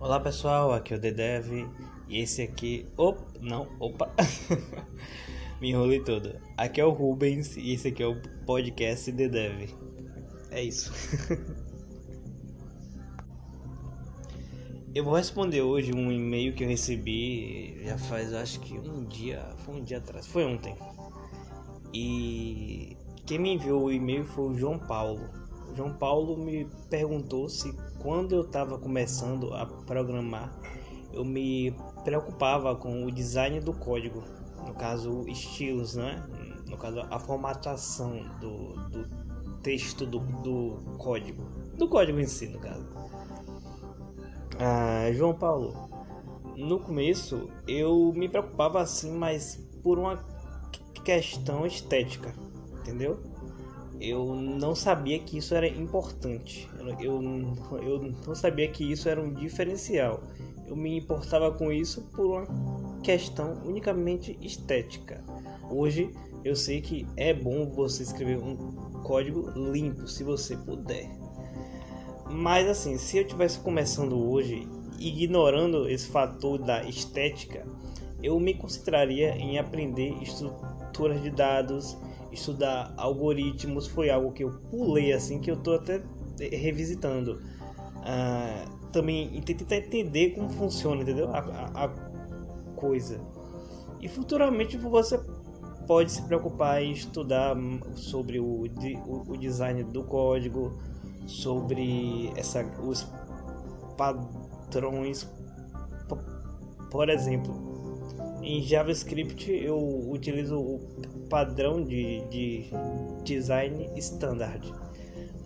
Olá pessoal, aqui é o Dedev e esse aqui. Opa, não, opa, me enrolei todo. Aqui é o Rubens e esse aqui é o podcast Dedev. É isso. eu vou responder hoje um e-mail que eu recebi já faz acho que um dia, foi um dia atrás, foi ontem. E quem me enviou o e-mail foi o João Paulo. João Paulo me perguntou se quando eu estava começando a programar, eu me preocupava com o design do código, no caso estilos, né? No caso a formatação do, do texto do, do código, do código em si, no caso. Ah, João Paulo, no começo eu me preocupava assim, mas por uma questão estética, entendeu? Eu não sabia que isso era importante. Eu, eu não sabia que isso era um diferencial. Eu me importava com isso por uma questão unicamente estética. Hoje eu sei que é bom você escrever um código limpo, se você puder. Mas assim, se eu tivesse começando hoje, ignorando esse fator da estética, eu me concentraria em aprender estruturas de dados, estudar algoritmos foi algo que eu pulei assim que eu tô até revisitando. Ah, também tentar entender como funciona, entendeu? A, a, a, coisa. E futuramente você pode se preocupar em estudar sobre o, o, o design do código, sobre essa, os padrões. Por exemplo, em JavaScript eu utilizo o padrão de, de design standard.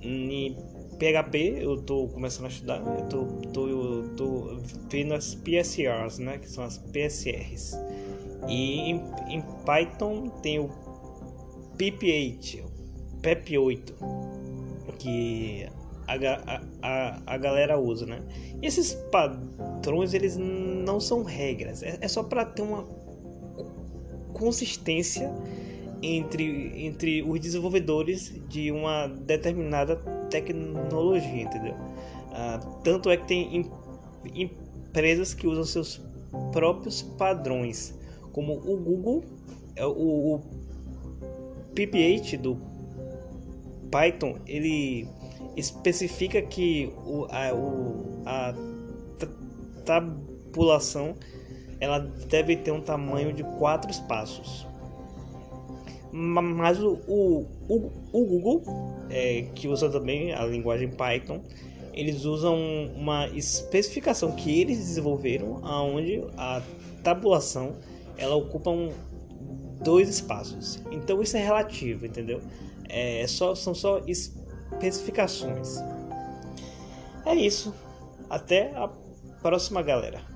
Em PHP eu estou começando a estudar, eu tô, tô, eu tô vendo as PSRs, né, que são as PSRs. E em, em Python tem o PIP8, PEP8, que a, a, a, galera usa, né? E esses padrões eles não são regras, é, é só para ter uma consistência entre, entre os desenvolvedores de uma determinada tecnologia, entendeu? Ah, tanto é que tem em, empresas que usam seus próprios padrões, como o Google, é o, o PP8 do Python, ele especifica que o, a, o, a tabulação ela deve ter um tamanho de quatro espaços. Mas o, o, o, Google, é, que usa também a linguagem Python, eles usam uma especificação que eles desenvolveram, aonde a tabulação ela ocupa um, dois espaços. Então isso é relativo, entendeu? É, só, são só especificações. É isso. Até a próxima, galera.